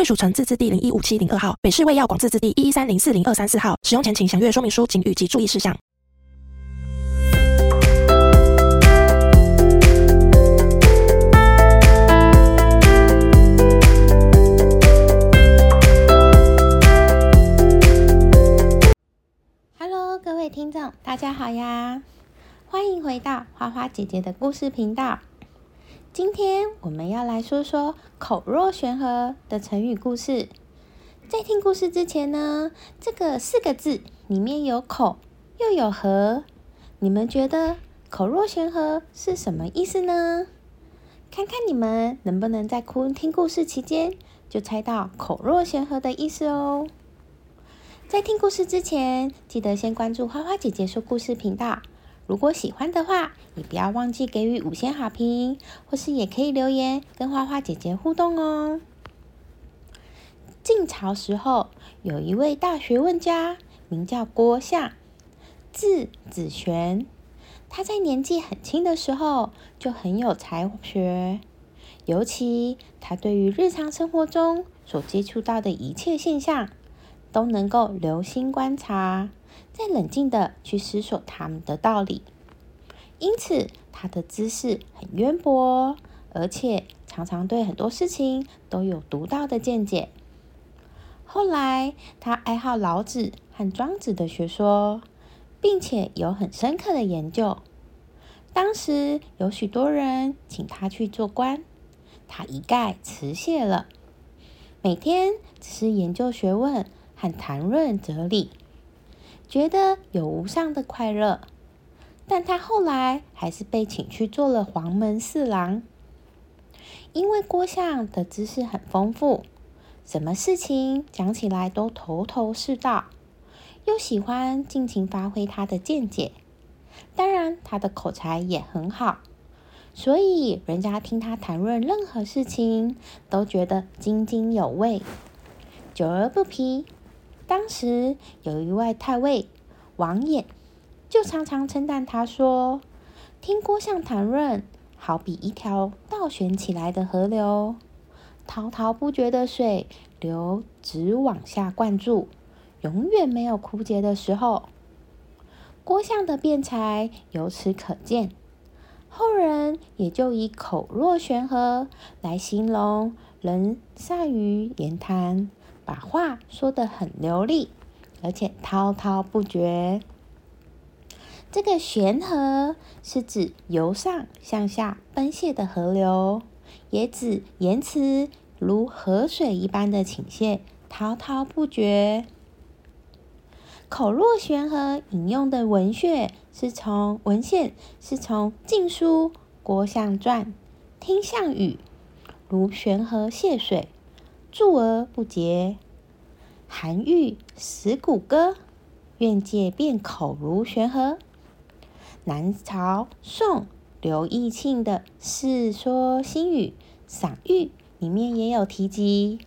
贵属城自治地零一五七零二号，北市卫药广自治地一一三零四零二三四号。使用前请详阅说明书、请及注意事项。Hello，各位听众，大家好呀！欢迎回到花花姐姐的故事频道。今天我们要来说说“口若悬河”的成语故事。在听故事之前呢，这个四个字里面有“口”又有“河”，你们觉得“口若悬河”是什么意思呢？看看你们能不能在听故事期间就猜到“口若悬河”的意思哦。在听故事之前，记得先关注花花姐姐说故事频道。如果喜欢的话，也不要忘记给予五星好评，或是也可以留言跟花花姐姐互动哦。晋朝时候，有一位大学问家，名叫郭象，字子玄。他在年纪很轻的时候就很有才学，尤其他对于日常生活中所接触到的一切现象，都能够留心观察。再冷静的去思索他们的道理，因此他的知识很渊博，而且常常对很多事情都有独到的见解。后来他爱好老子和庄子的学说，并且有很深刻的研究。当时有许多人请他去做官，他一概辞谢了，每天只是研究学问和谈论哲理。觉得有无上的快乐，但他后来还是被请去做了黄门侍郎。因为郭相的知识很丰富，什么事情讲起来都头头是道，又喜欢尽情发挥他的见解，当然他的口才也很好，所以人家听他谈论任何事情都觉得津津有味，久而不疲。当时有一位太尉王衍，就常常称赞他说：“听郭相谈论，好比一条倒旋起来的河流，滔滔不绝的水流直往下灌注，永远没有枯竭的时候。”郭相的辩才由此可见，后人也就以“口若悬河”来形容人善于言谈。把话说得很流利，而且滔滔不绝。这个“悬河”是指由上向下奔泻的河流，也指言辞如河水一般的倾泻，滔滔不绝。口若悬河引用的文献是从文献是从《晋书·郭象传》，听项羽如悬河泻水。注而不竭。韩愈《石鼓歌》愿借变口如悬河。南朝宋刘义庆的《世说新语·赏玉》里面也有提及。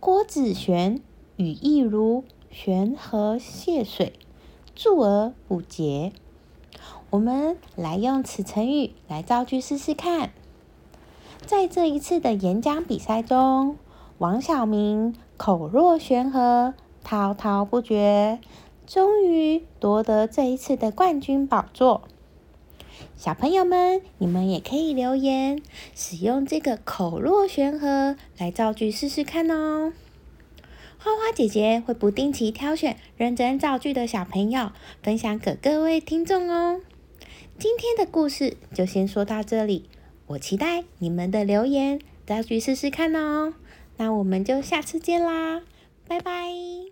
郭子玄语意如悬河泻水，注而不竭。我们来用此成语来造句试试看。在这一次的演讲比赛中，王小明口若悬河、滔滔不绝，终于夺得这一次的冠军宝座。小朋友们，你们也可以留言，使用这个“口若悬河”来造句试试看哦。花花姐姐会不定期挑选认真造句的小朋友，分享给各位听众哦。今天的故事就先说到这里。我期待你们的留言，再去试试看哦。那我们就下次见啦，拜拜。